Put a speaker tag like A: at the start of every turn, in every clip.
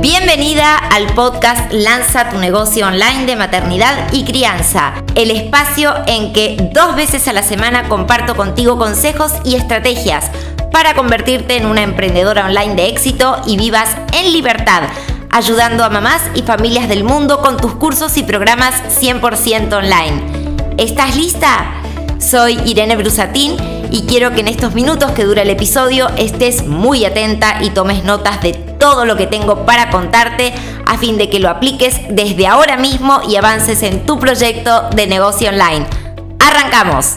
A: Bienvenida al podcast Lanza tu negocio online de maternidad y crianza, el espacio en que dos veces a la semana comparto contigo consejos y estrategias para convertirte en una emprendedora online de éxito y vivas en libertad, ayudando a mamás y familias del mundo con tus cursos y programas 100% online. ¿Estás lista? Soy Irene Brusatín y quiero que en estos minutos que dura el episodio estés muy atenta y tomes notas de todo lo que tengo para contarte a fin de que lo apliques desde ahora mismo y avances en tu proyecto de negocio online. ¡Arrancamos!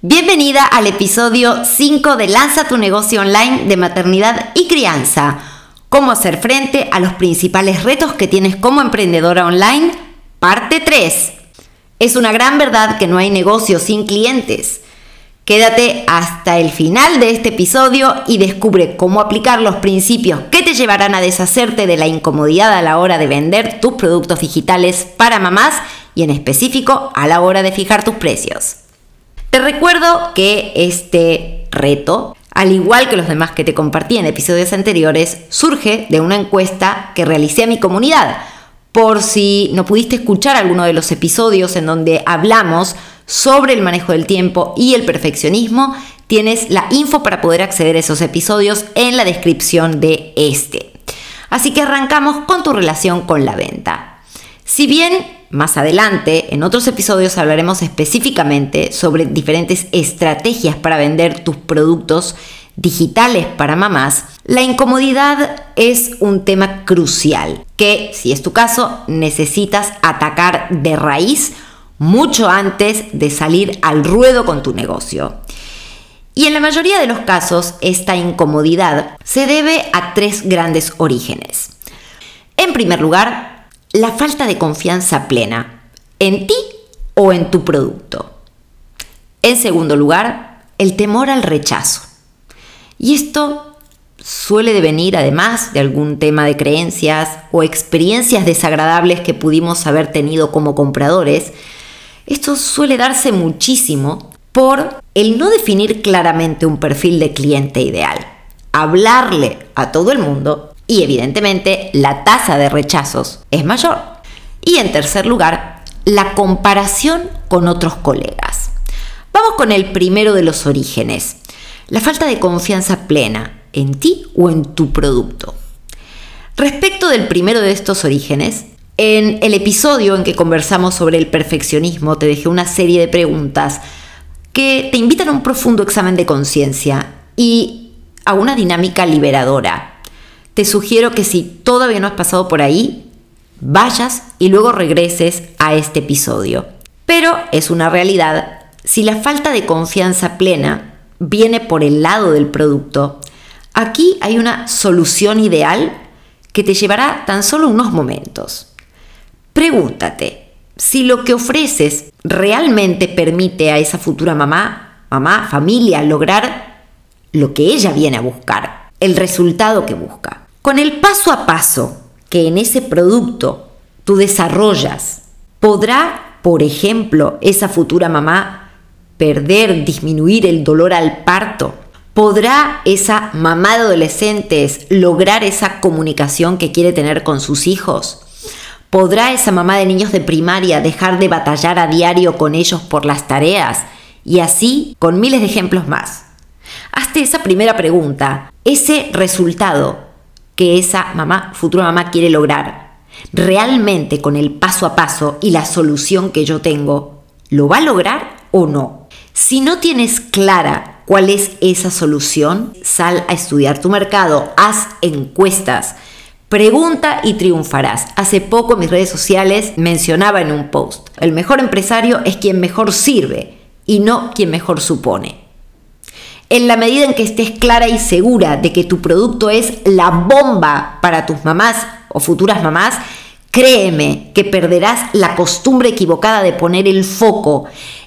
A: Bienvenida al episodio 5 de Lanza tu negocio online de maternidad y crianza. Cómo hacer frente a los principales retos que tienes como emprendedora online. Parte 3. Es una gran verdad que no hay negocio sin clientes. Quédate hasta el final de este episodio y descubre cómo aplicar los principios que te llevarán a deshacerte de la incomodidad a la hora de vender tus productos digitales para mamás y en específico a la hora de fijar tus precios. Te recuerdo que este reto, al igual que los demás que te compartí en episodios anteriores, surge de una encuesta que realicé a mi comunidad por si no pudiste escuchar alguno de los episodios en donde hablamos sobre el manejo del tiempo y el perfeccionismo, tienes la info para poder acceder a esos episodios en la descripción de este. Así que arrancamos con tu relación con la venta. Si bien más adelante, en otros episodios hablaremos específicamente sobre diferentes estrategias para vender tus productos digitales para mamás, la incomodidad es un tema crucial que, si es tu caso, necesitas atacar de raíz mucho antes de salir al ruedo con tu negocio. Y en la mayoría de los casos, esta incomodidad se debe a tres grandes orígenes. En primer lugar, la falta de confianza plena en ti o en tu producto. En segundo lugar, el temor al rechazo. Y esto suele devenir además de algún tema de creencias o experiencias desagradables que pudimos haber tenido como compradores. Esto suele darse muchísimo por el no definir claramente un perfil de cliente ideal, hablarle a todo el mundo y evidentemente la tasa de rechazos es mayor. Y en tercer lugar, la comparación con otros colegas. Vamos con el primero de los orígenes, la falta de confianza plena en ti o en tu producto. Respecto del primero de estos orígenes, en el episodio en que conversamos sobre el perfeccionismo te dejé una serie de preguntas que te invitan a un profundo examen de conciencia y a una dinámica liberadora. Te sugiero que si todavía no has pasado por ahí, vayas y luego regreses a este episodio. Pero es una realidad, si la falta de confianza plena viene por el lado del producto, aquí hay una solución ideal que te llevará tan solo unos momentos. Pregúntate si lo que ofreces realmente permite a esa futura mamá, mamá, familia, lograr lo que ella viene a buscar, el resultado que busca. Con el paso a paso que en ese producto tú desarrollas, podrá, por ejemplo, esa futura mamá perder, disminuir el dolor al parto? ¿Podrá esa mamá de adolescentes lograr esa comunicación que quiere tener con sus hijos? ¿Podrá esa mamá de niños de primaria dejar de batallar a diario con ellos por las tareas? Y así con miles de ejemplos más. Hazte esa primera pregunta, ese resultado que esa mamá, futura mamá quiere lograr, realmente con el paso a paso y la solución que yo tengo, ¿lo va a lograr o no? Si no tienes clara cuál es esa solución, sal a estudiar tu mercado, haz encuestas, pregunta y triunfarás. Hace poco en mis redes sociales mencionaba en un post, el mejor empresario es quien mejor sirve y no quien mejor supone. En la medida en que estés clara y segura de que tu producto es la bomba para tus mamás o futuras mamás, créeme que perderás la costumbre equivocada de poner el foco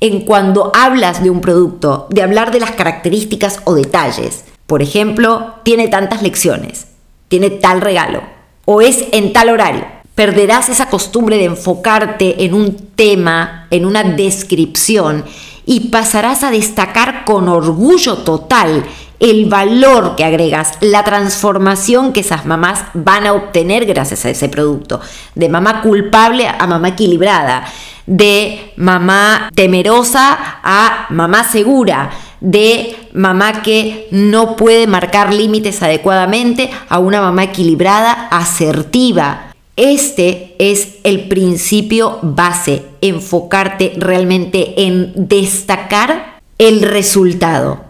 A: en cuando hablas de un producto, de hablar de las características o detalles. Por ejemplo, tiene tantas lecciones, tiene tal regalo o es en tal horario. Perderás esa costumbre de enfocarte en un tema, en una descripción y pasarás a destacar con orgullo total el valor que agregas, la transformación que esas mamás van a obtener gracias a ese producto. De mamá culpable a mamá equilibrada, de mamá temerosa a mamá segura, de mamá que no puede marcar límites adecuadamente a una mamá equilibrada, asertiva. Este es el principio base, enfocarte realmente en destacar el resultado,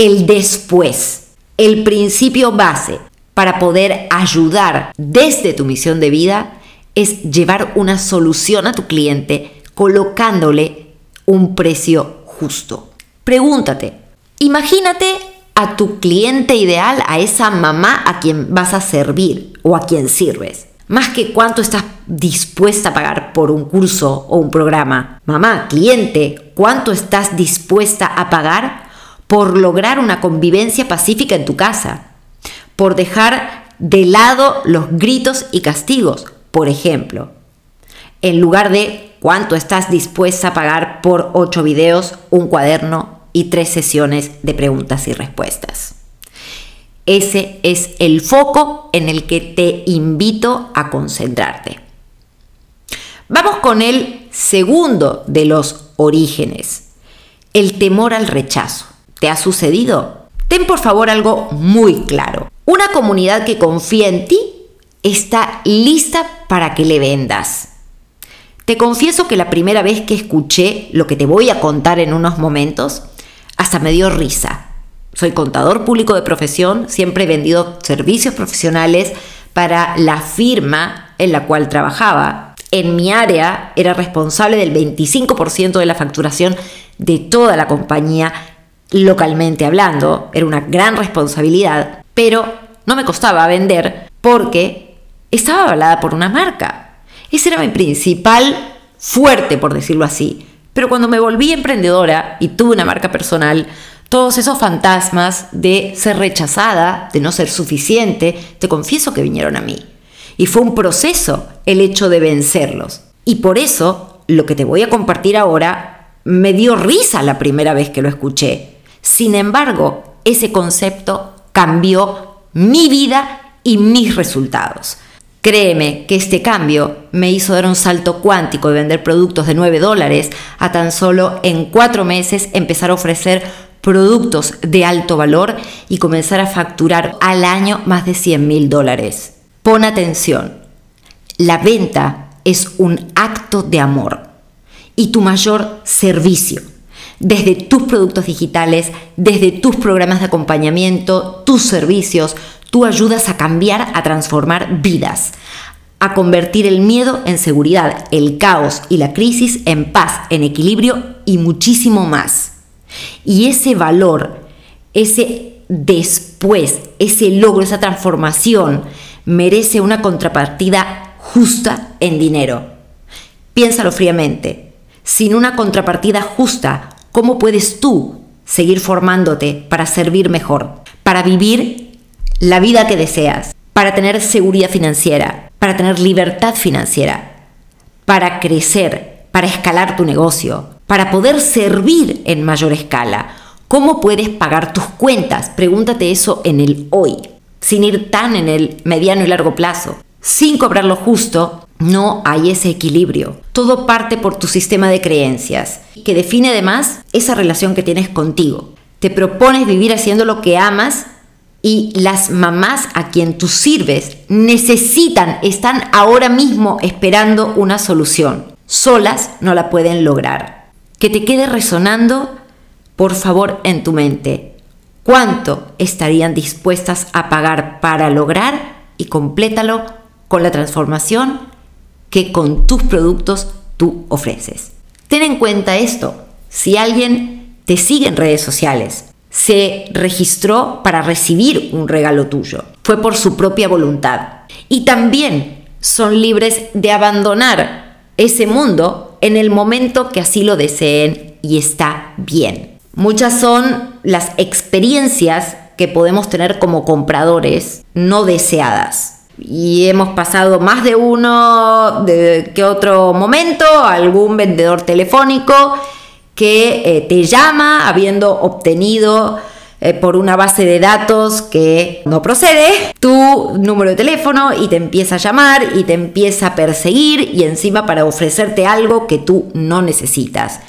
A: el después, el principio base para poder ayudar desde tu misión de vida es llevar una solución a tu cliente colocándole un precio justo. Pregúntate, imagínate a tu cliente ideal, a esa mamá a quien vas a servir o a quien sirves más que cuánto estás dispuesta a pagar por un curso o un programa. Mamá, cliente, ¿cuánto estás dispuesta a pagar por lograr una convivencia pacífica en tu casa? Por dejar de lado los gritos y castigos, por ejemplo. En lugar de cuánto estás dispuesta a pagar por ocho videos, un cuaderno y tres sesiones de preguntas y respuestas. Ese es el foco en el que te invito a concentrarte. Vamos con el segundo de los orígenes, el temor al rechazo. ¿Te ha sucedido? Ten por favor algo muy claro. Una comunidad que confía en ti está lista para que le vendas. Te confieso que la primera vez que escuché lo que te voy a contar en unos momentos, hasta me dio risa. Soy contador público de profesión, siempre he vendido servicios profesionales para la firma en la cual trabajaba. En mi área era responsable del 25% de la facturación de toda la compañía localmente hablando. Era una gran responsabilidad, pero no me costaba vender porque estaba avalada por una marca. Ese era mi principal fuerte, por decirlo así. Pero cuando me volví emprendedora y tuve una marca personal, todos esos fantasmas de ser rechazada, de no ser suficiente, te confieso que vinieron a mí. Y fue un proceso el hecho de vencerlos. Y por eso lo que te voy a compartir ahora me dio risa la primera vez que lo escuché. Sin embargo, ese concepto cambió mi vida y mis resultados. Créeme que este cambio me hizo dar un salto cuántico de vender productos de 9 dólares a tan solo en 4 meses empezar a ofrecer productos de alto valor y comenzar a facturar al año más de 100 mil dólares. Pon atención, la venta es un acto de amor y tu mayor servicio. Desde tus productos digitales, desde tus programas de acompañamiento, tus servicios, tú ayudas a cambiar, a transformar vidas, a convertir el miedo en seguridad, el caos y la crisis en paz, en equilibrio y muchísimo más. Y ese valor, ese después, ese logro, esa transformación, merece una contrapartida justa en dinero. Piénsalo fríamente. Sin una contrapartida justa, ¿cómo puedes tú seguir formándote para servir mejor, para vivir la vida que deseas, para tener seguridad financiera, para tener libertad financiera, para crecer, para escalar tu negocio, para poder servir en mayor escala. ¿Cómo puedes pagar tus cuentas? Pregúntate eso en el hoy, sin ir tan en el mediano y largo plazo. Sin cobrar lo justo, no hay ese equilibrio. Todo parte por tu sistema de creencias, que define además esa relación que tienes contigo. Te propones vivir haciendo lo que amas y las mamás a quien tú sirves necesitan, están ahora mismo esperando una solución. Solas no la pueden lograr que te quede resonando, por favor, en tu mente. ¿Cuánto estarían dispuestas a pagar para lograr y complétalo con la transformación que con tus productos tú ofreces? Ten en cuenta esto. Si alguien te sigue en redes sociales, se registró para recibir un regalo tuyo, fue por su propia voluntad. Y también son libres de abandonar ese mundo en el momento que así lo deseen y está bien. Muchas son las experiencias que podemos tener como compradores no deseadas. Y hemos pasado más de uno de, que otro momento, algún vendedor telefónico que eh, te llama habiendo obtenido eh, por una base de datos que no procede, tu número de teléfono y te empieza a llamar y te empieza a perseguir y encima para ofrecerte algo que tú no necesitas.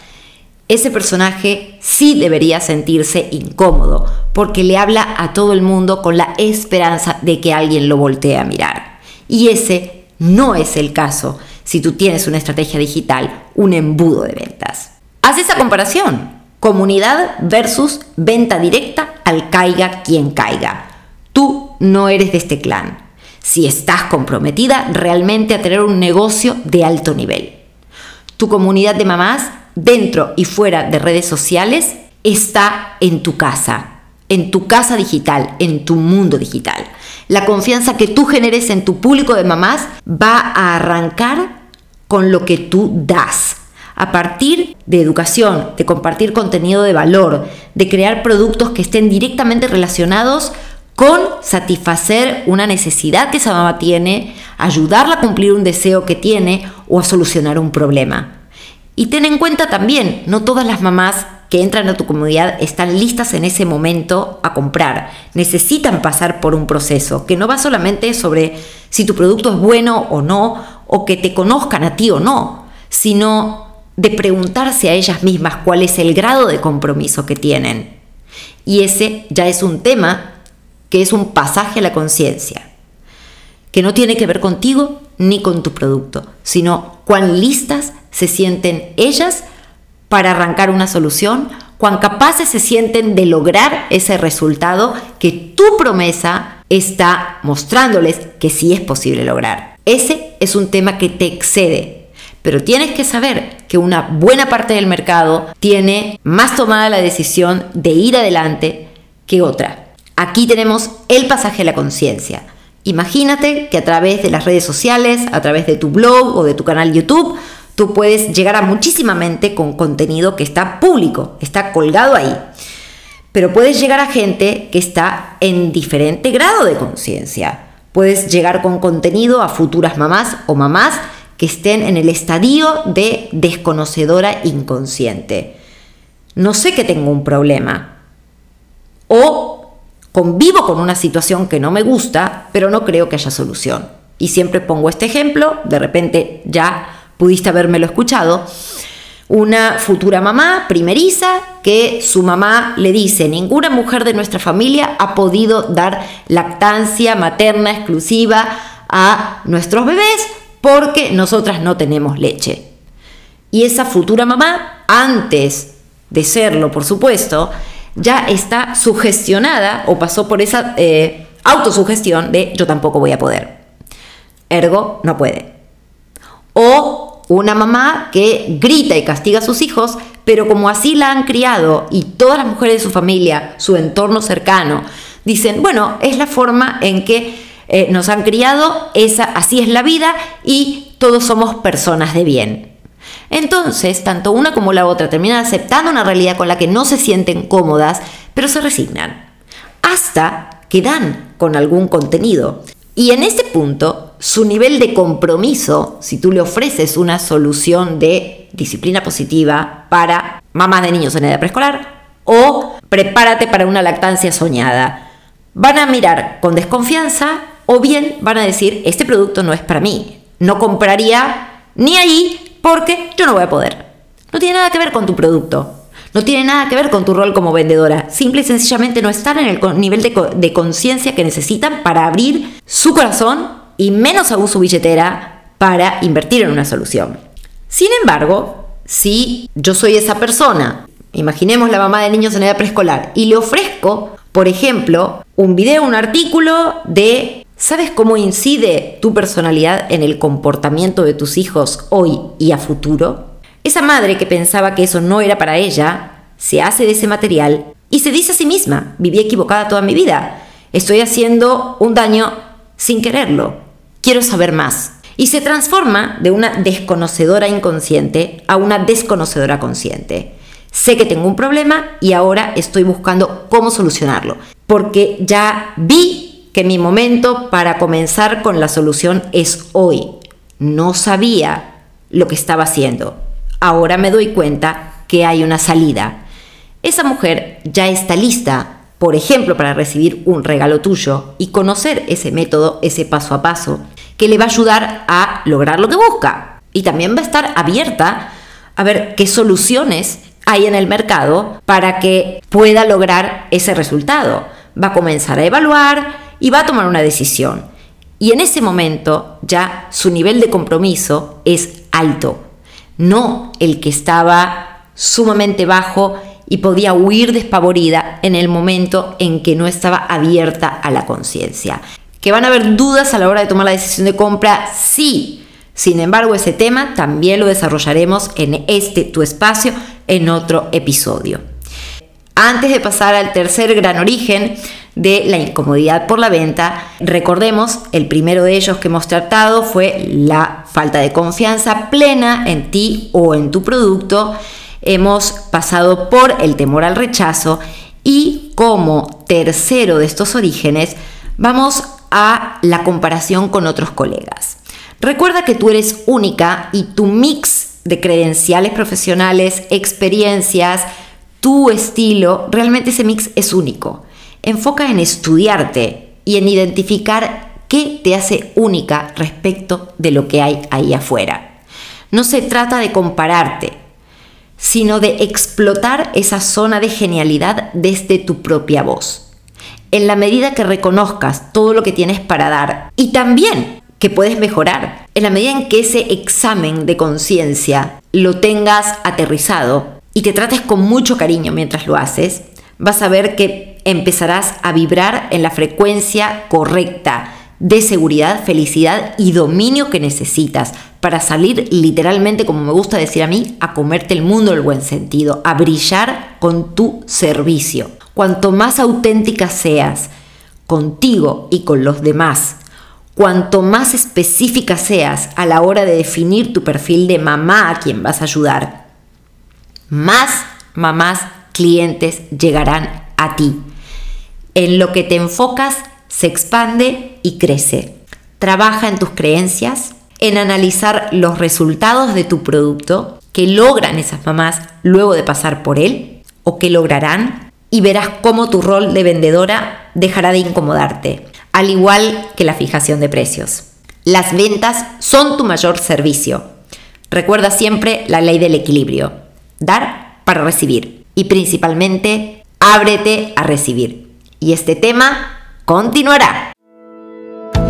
A: Ese personaje sí debería sentirse incómodo porque le habla a todo el mundo con la esperanza de que alguien lo voltee a mirar. Y ese no es el caso si tú tienes una estrategia digital, un embudo de ventas. Haz esa comparación. Comunidad versus venta directa al caiga quien caiga. Tú no eres de este clan. Si estás comprometida realmente a tener un negocio de alto nivel. Tu comunidad de mamás, dentro y fuera de redes sociales, está en tu casa, en tu casa digital, en tu mundo digital. La confianza que tú generes en tu público de mamás va a arrancar con lo que tú das a partir de educación, de compartir contenido de valor, de crear productos que estén directamente relacionados con satisfacer una necesidad que esa mamá tiene, ayudarla a cumplir un deseo que tiene o a solucionar un problema. Y ten en cuenta también, no todas las mamás que entran a tu comunidad están listas en ese momento a comprar. Necesitan pasar por un proceso que no va solamente sobre si tu producto es bueno o no, o que te conozcan a ti o no, sino de preguntarse a ellas mismas cuál es el grado de compromiso que tienen. Y ese ya es un tema que es un pasaje a la conciencia, que no tiene que ver contigo ni con tu producto, sino cuán listas se sienten ellas para arrancar una solución, cuán capaces se sienten de lograr ese resultado que tu promesa está mostrándoles que sí es posible lograr. Ese es un tema que te excede, pero tienes que saber que una buena parte del mercado tiene más tomada la decisión de ir adelante que otra. Aquí tenemos el pasaje de la conciencia. Imagínate que a través de las redes sociales, a través de tu blog o de tu canal YouTube, tú puedes llegar a muchísima mente con contenido que está público, está colgado ahí. Pero puedes llegar a gente que está en diferente grado de conciencia. Puedes llegar con contenido a futuras mamás o mamás que estén en el estadio de desconocedora inconsciente. No sé que tengo un problema. O convivo con una situación que no me gusta, pero no creo que haya solución. Y siempre pongo este ejemplo, de repente ya pudiste habérmelo escuchado. Una futura mamá primeriza que su mamá le dice, ninguna mujer de nuestra familia ha podido dar lactancia materna exclusiva a nuestros bebés porque nosotras no tenemos leche. Y esa futura mamá, antes de serlo, por supuesto, ya está sugestionada o pasó por esa eh, autosugestión de yo tampoco voy a poder. Ergo, no puede. O una mamá que grita y castiga a sus hijos, pero como así la han criado y todas las mujeres de su familia, su entorno cercano, dicen, bueno, es la forma en que eh, nos han criado, esa, así es la vida y todos somos personas de bien. Entonces, tanto una como la otra terminan aceptando una realidad con la que no se sienten cómodas, pero se resignan, hasta que dan con algún contenido. Y en ese punto, su nivel de compromiso, si tú le ofreces una solución de disciplina positiva para mamás de niños en edad preescolar, o prepárate para una lactancia soñada, van a mirar con desconfianza o bien van a decir, este producto no es para mí, no compraría ni ahí porque yo no voy a poder. No tiene nada que ver con tu producto, no tiene nada que ver con tu rol como vendedora. Simple y sencillamente no están en el nivel de, de conciencia que necesitan para abrir su corazón y menos aún su billetera para invertir en una solución. Sin embargo, si yo soy esa persona, imaginemos la mamá de niños en edad preescolar, y le ofrezco, por ejemplo, un video, un artículo de ¿Sabes cómo incide tu personalidad en el comportamiento de tus hijos hoy y a futuro? Esa madre que pensaba que eso no era para ella, se hace de ese material y se dice a sí misma, viví equivocada toda mi vida, estoy haciendo un daño sin quererlo, quiero saber más. Y se transforma de una desconocedora inconsciente a una desconocedora consciente. Sé que tengo un problema y ahora estoy buscando cómo solucionarlo, porque ya vi que mi momento para comenzar con la solución es hoy. No sabía lo que estaba haciendo. Ahora me doy cuenta que hay una salida. Esa mujer ya está lista por ejemplo, para recibir un regalo tuyo y conocer ese método, ese paso a paso, que le va a ayudar a lograr lo que busca. Y también va a estar abierta a ver qué soluciones hay en el mercado para que pueda lograr ese resultado. Va a comenzar a evaluar y va a tomar una decisión. Y en ese momento ya su nivel de compromiso es alto, no el que estaba sumamente bajo y podía huir despavorida en el momento en que no estaba abierta a la conciencia. ¿Que van a haber dudas a la hora de tomar la decisión de compra? Sí. Sin embargo, ese tema también lo desarrollaremos en este tu espacio en otro episodio. Antes de pasar al tercer gran origen de la incomodidad por la venta, recordemos, el primero de ellos que hemos tratado fue la falta de confianza plena en ti o en tu producto. Hemos pasado por el temor al rechazo y como tercero de estos orígenes vamos a la comparación con otros colegas. Recuerda que tú eres única y tu mix de credenciales profesionales, experiencias, tu estilo, realmente ese mix es único. Enfoca en estudiarte y en identificar qué te hace única respecto de lo que hay ahí afuera. No se trata de compararte, sino de explotar esa zona de genialidad desde tu propia voz. En la medida que reconozcas todo lo que tienes para dar y también que puedes mejorar, en la medida en que ese examen de conciencia lo tengas aterrizado, y te trates con mucho cariño mientras lo haces, vas a ver que empezarás a vibrar en la frecuencia correcta de seguridad, felicidad y dominio que necesitas para salir literalmente, como me gusta decir a mí, a comerte el mundo en el buen sentido, a brillar con tu servicio. Cuanto más auténtica seas contigo y con los demás, cuanto más específica seas a la hora de definir tu perfil de mamá a quien vas a ayudar, más mamás clientes llegarán a ti. En lo que te enfocas se expande y crece. Trabaja en tus creencias, en analizar los resultados de tu producto que logran esas mamás luego de pasar por él o que lograrán y verás cómo tu rol de vendedora dejará de incomodarte, al igual que la fijación de precios. Las ventas son tu mayor servicio. Recuerda siempre la ley del equilibrio dar para recibir y principalmente ábrete a recibir. Y este tema continuará.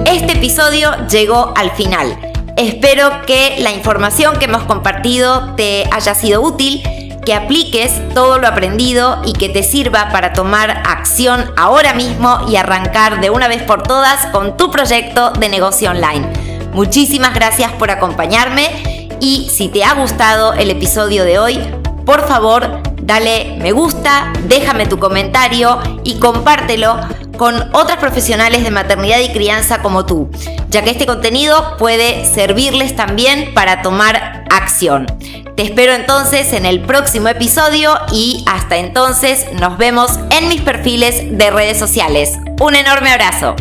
A: Este episodio llegó al final. Espero que la información que hemos compartido te haya sido útil, que apliques todo lo aprendido y que te sirva para tomar acción ahora mismo y arrancar de una vez por todas con tu proyecto de negocio online. Muchísimas gracias por acompañarme y si te ha gustado el episodio de hoy, por favor, dale me gusta, déjame tu comentario y compártelo con otras profesionales de maternidad y crianza como tú, ya que este contenido puede servirles también para tomar acción. Te espero entonces en el próximo episodio y hasta entonces nos vemos en mis perfiles de redes sociales. Un enorme abrazo.